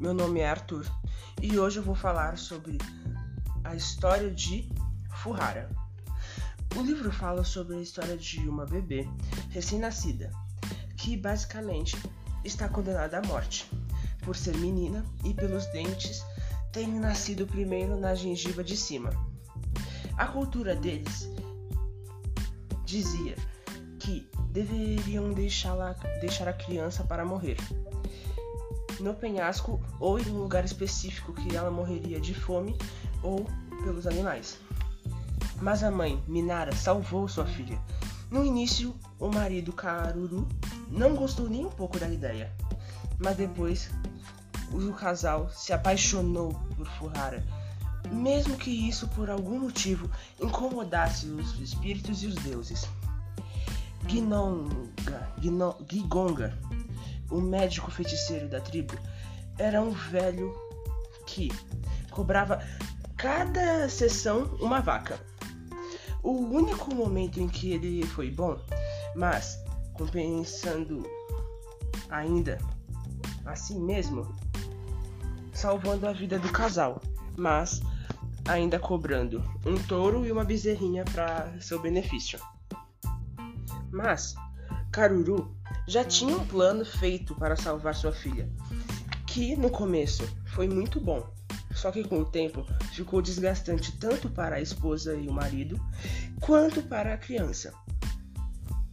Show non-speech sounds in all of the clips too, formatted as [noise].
meu nome é Arthur e hoje eu vou falar sobre a história de Furrara. O livro fala sobre a história de uma bebê recém-nascida que basicamente está condenada à morte por ser menina e pelos dentes terem nascido primeiro na gengiva de cima. A cultura deles dizia que deveriam deixá-la deixar a criança para morrer no penhasco ou em um lugar específico que ela morreria de fome ou pelos animais. Mas a mãe, Minara, salvou sua filha. No início, o marido Karuru não gostou nem um pouco da ideia, mas depois o casal se apaixonou por Furrara, mesmo que isso por algum motivo incomodasse os espíritos e os deuses. Ginonga, Gigonga o médico feiticeiro da tribo, era um velho que cobrava cada sessão uma vaca. O único momento em que ele foi bom, mas compensando ainda assim mesmo, salvando a vida do casal, mas ainda cobrando um touro e uma bezerrinha para seu benefício. Mas Caruru já tinha um plano feito para salvar sua filha, que no começo foi muito bom, só que com o tempo ficou desgastante tanto para a esposa e o marido, quanto para a criança.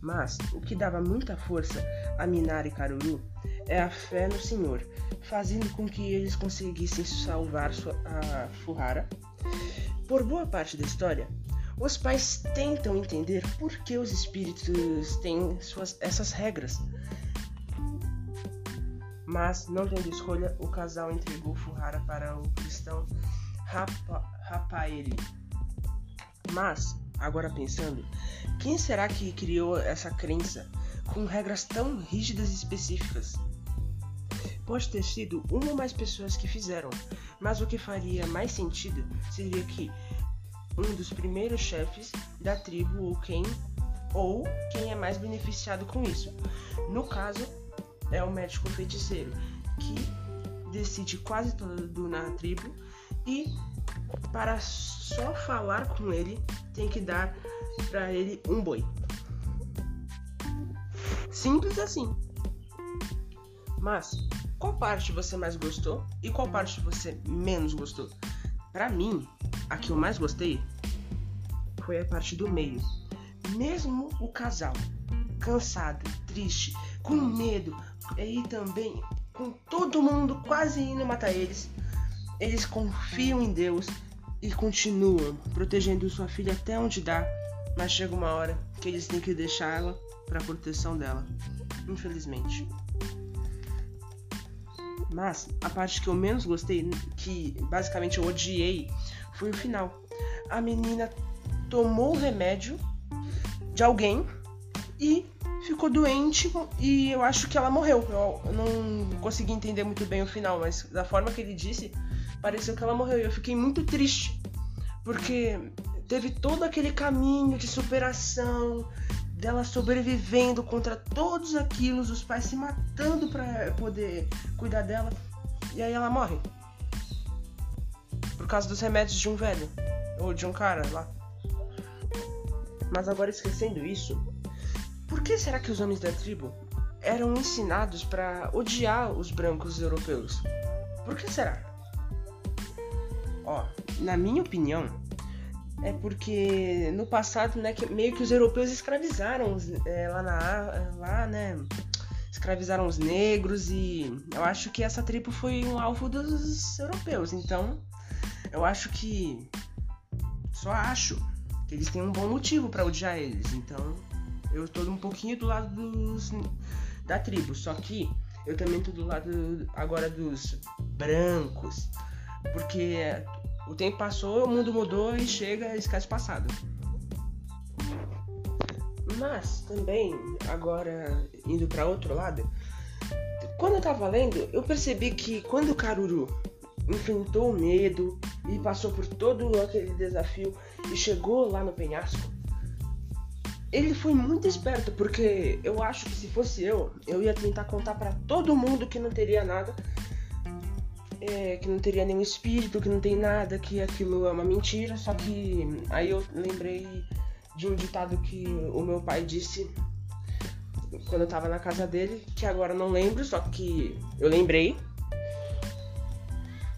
Mas o que dava muita força a Minara e Caruru é a fé no Senhor, fazendo com que eles conseguissem salvar sua, a Furrara. Por boa parte da história, os pais tentam entender por que os espíritos têm suas, essas regras. Mas, não tendo escolha, o casal entregou Furrara para o cristão Rapa, Rapaeli. Mas, agora pensando, quem será que criou essa crença com regras tão rígidas e específicas? Pode ter sido uma ou mais pessoas que fizeram, mas o que faria mais sentido seria que um dos primeiros chefes da tribo ou quem ou quem é mais beneficiado com isso. No caso, é o médico feiticeiro que decide quase tudo na tribo e para só falar com ele tem que dar para ele um boi. Simples assim. Mas qual parte você mais gostou e qual parte você menos gostou? Para mim, a que eu mais gostei foi a parte do meio. Mesmo o casal, cansado, triste, com medo e também com todo mundo quase indo matar eles, eles confiam em Deus e continuam protegendo sua filha até onde dá, mas chega uma hora que eles têm que deixá-la para proteção dela, infelizmente. Mas a parte que eu menos gostei, que basicamente eu odiei, foi o final. A menina tomou o remédio de alguém e ficou doente e eu acho que ela morreu. Eu não consegui entender muito bem o final, mas da forma que ele disse, pareceu que ela morreu. E eu fiquei muito triste, porque teve todo aquele caminho de superação, dela sobrevivendo contra todos aqueles, os pais se matando para poder cuidar dela, e aí ela morre. Por causa dos remédios de um velho, ou de um cara lá. Mas agora esquecendo isso, por que será que os homens da tribo eram ensinados para odiar os brancos europeus? Por que será? Ó, na minha opinião, é porque no passado, né, que meio que os europeus escravizaram é, lá na lá, né, escravizaram os negros e eu acho que essa tribo foi um alvo dos europeus. Então, eu acho que só acho que eles têm um bom motivo para odiar eles. Então, eu estou um pouquinho do lado dos da tribo, só que eu também estou do lado agora dos brancos, porque o tempo passou, o mundo mudou e chega esquece o passado. Mas também, agora indo para outro lado, quando eu tava lendo, eu percebi que quando o Caruru enfrentou o medo e passou por todo aquele desafio e chegou lá no penhasco, ele foi muito esperto, porque eu acho que se fosse eu, eu ia tentar contar para todo mundo que não teria nada, é, que não teria nenhum espírito, que não tem nada, que aquilo é uma mentira. Só que aí eu lembrei de um ditado que o meu pai disse quando eu tava na casa dele, que agora eu não lembro, só que eu lembrei.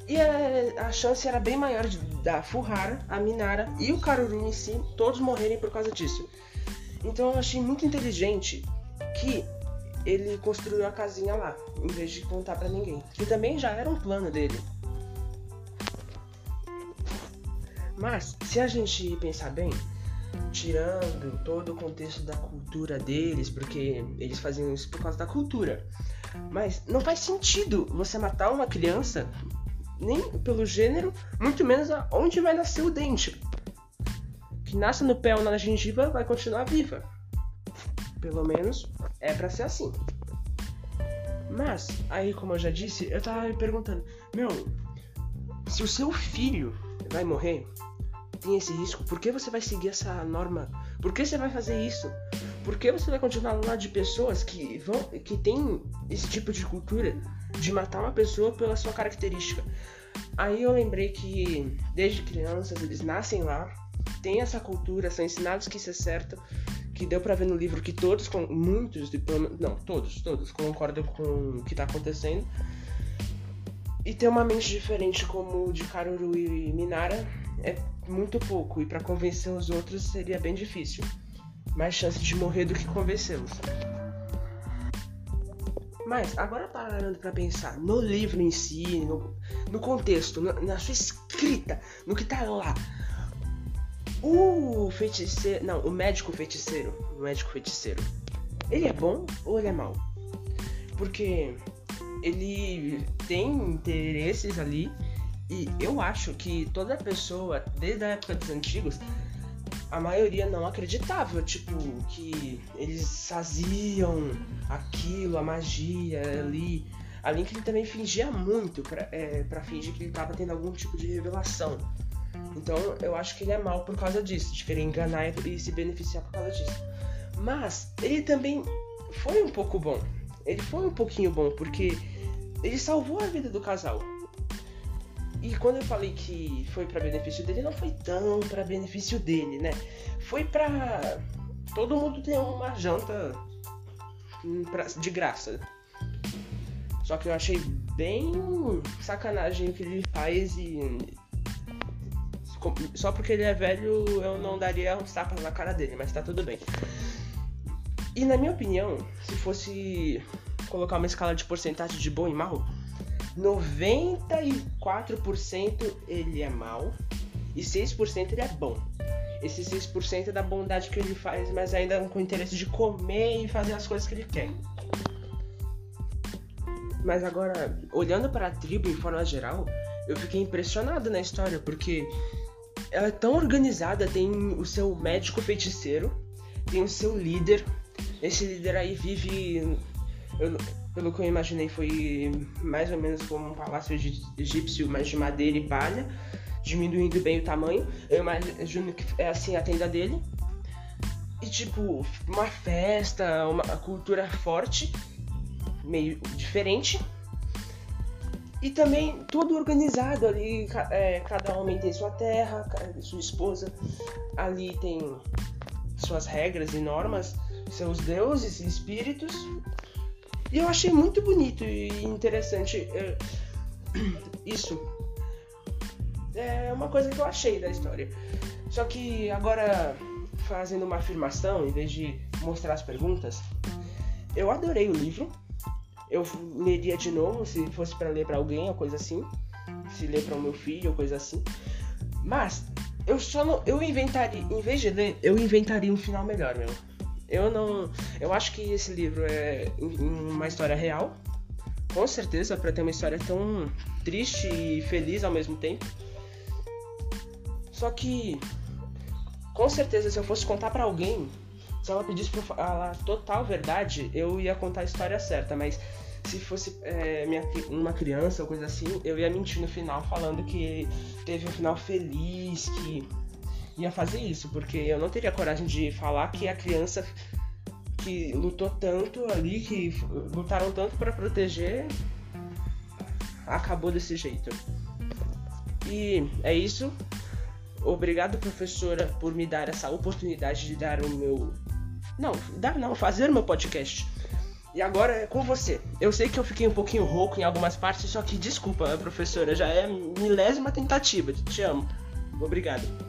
E a, a chance era bem maior de, da Fuhara, a Minara e o Karuru em si todos morrerem por causa disso. Então eu achei muito inteligente que ele construiu a casinha lá, em vez de contar para ninguém. Que também já era um plano dele. Mas, se a gente pensar bem, tirando todo o contexto da cultura deles, porque eles faziam isso por causa da cultura. Mas não faz sentido você matar uma criança nem pelo gênero, muito menos onde vai nascer o dente. Que nasce no pé ou na gengiva vai continuar viva. Pelo menos é para ser assim. Mas, aí como eu já disse, eu tava me perguntando, meu, se o seu filho vai morrer, tem esse risco, por que você vai seguir essa norma? Por que você vai fazer isso? Por que você vai continuar lá de pessoas que vão que tem esse tipo de cultura de matar uma pessoa pela sua característica? Aí eu lembrei que desde crianças eles nascem lá, tem essa cultura, são ensinados que isso é certo, que deu para ver no livro que todos, muitos, não, todos, todos concordam com o que tá acontecendo. E ter uma mente diferente como o de Karuru e Minara é muito pouco, e para convencer os outros seria bem difícil. Mais chance de morrer do que convencê-los. Mas, agora parando para pensar no livro em si, no, no contexto, no, na sua escrita, no que tá lá. O feiticeiro. Não, o médico feiticeiro. O médico feiticeiro. Ele é bom ou ele é mau? Porque ele tem interesses ali. E eu acho que toda pessoa, desde a época dos antigos, a maioria não acreditava, tipo, que eles faziam aquilo, a magia ali. Além que ele também fingia muito pra, é, pra fingir que ele tava tendo algum tipo de revelação. Então eu acho que ele é mal por causa disso, de querer enganar e se beneficiar por causa disso. Mas ele também foi um pouco bom. Ele foi um pouquinho bom, porque ele salvou a vida do casal. E quando eu falei que foi para benefício dele, não foi tão para benefício dele, né? Foi para todo mundo ter uma janta de graça. Só que eu achei bem sacanagem o que ele faz e só porque ele é velho eu não daria uns tapas na cara dele, mas tá tudo bem. E na minha opinião, se fosse colocar uma escala de porcentagem de bom e mal, 94% ele é mal e 6% ele é bom. Esse 6% é da bondade que ele faz, mas ainda com o interesse de comer e fazer as coisas que ele quer. Mas agora, olhando para a tribo em forma geral, eu fiquei impressionado na história, porque ela é tão organizada, tem o seu médico feiticeiro, tem o seu líder. Esse líder aí vive. Eu, pelo que eu imaginei, foi mais ou menos como um palácio egípcio, mas de madeira e palha, diminuindo bem o tamanho. Eu imagino que é assim a tenda dele. E tipo, uma festa, uma cultura forte, meio diferente. E também tudo organizado ali, é, cada homem tem sua terra, sua esposa, ali tem suas regras e normas, seus deuses e espíritos, e eu achei muito bonito e interessante é, [clears throat] isso. É uma coisa que eu achei da história. Só que agora, fazendo uma afirmação, em vez de mostrar as perguntas, eu adorei o livro. Eu leria de novo se fosse para ler para alguém ou coisa assim. Se ler para o meu filho ou coisa assim. Mas eu só não. Eu inventaria. Em vez de ler, eu inventaria um final melhor, meu. Eu não. Eu acho que esse livro é uma história real. Com certeza, para ter uma história tão triste e feliz ao mesmo tempo. Só que. Com certeza, se eu fosse contar para alguém, se ela pedisse pra falar total verdade, eu ia contar a história certa, mas se fosse é, minha, uma criança ou coisa assim, eu ia mentir no final falando que teve um final feliz, que ia fazer isso, porque eu não teria coragem de falar que a criança que lutou tanto ali, que lutaram tanto para proteger acabou desse jeito. E é isso. Obrigado, professora, por me dar essa oportunidade de dar o meu. Não, dar não, fazer meu podcast. E agora é com você. Eu sei que eu fiquei um pouquinho rouco em algumas partes, só que desculpa, professora, já é milésima tentativa. Te amo. Obrigado.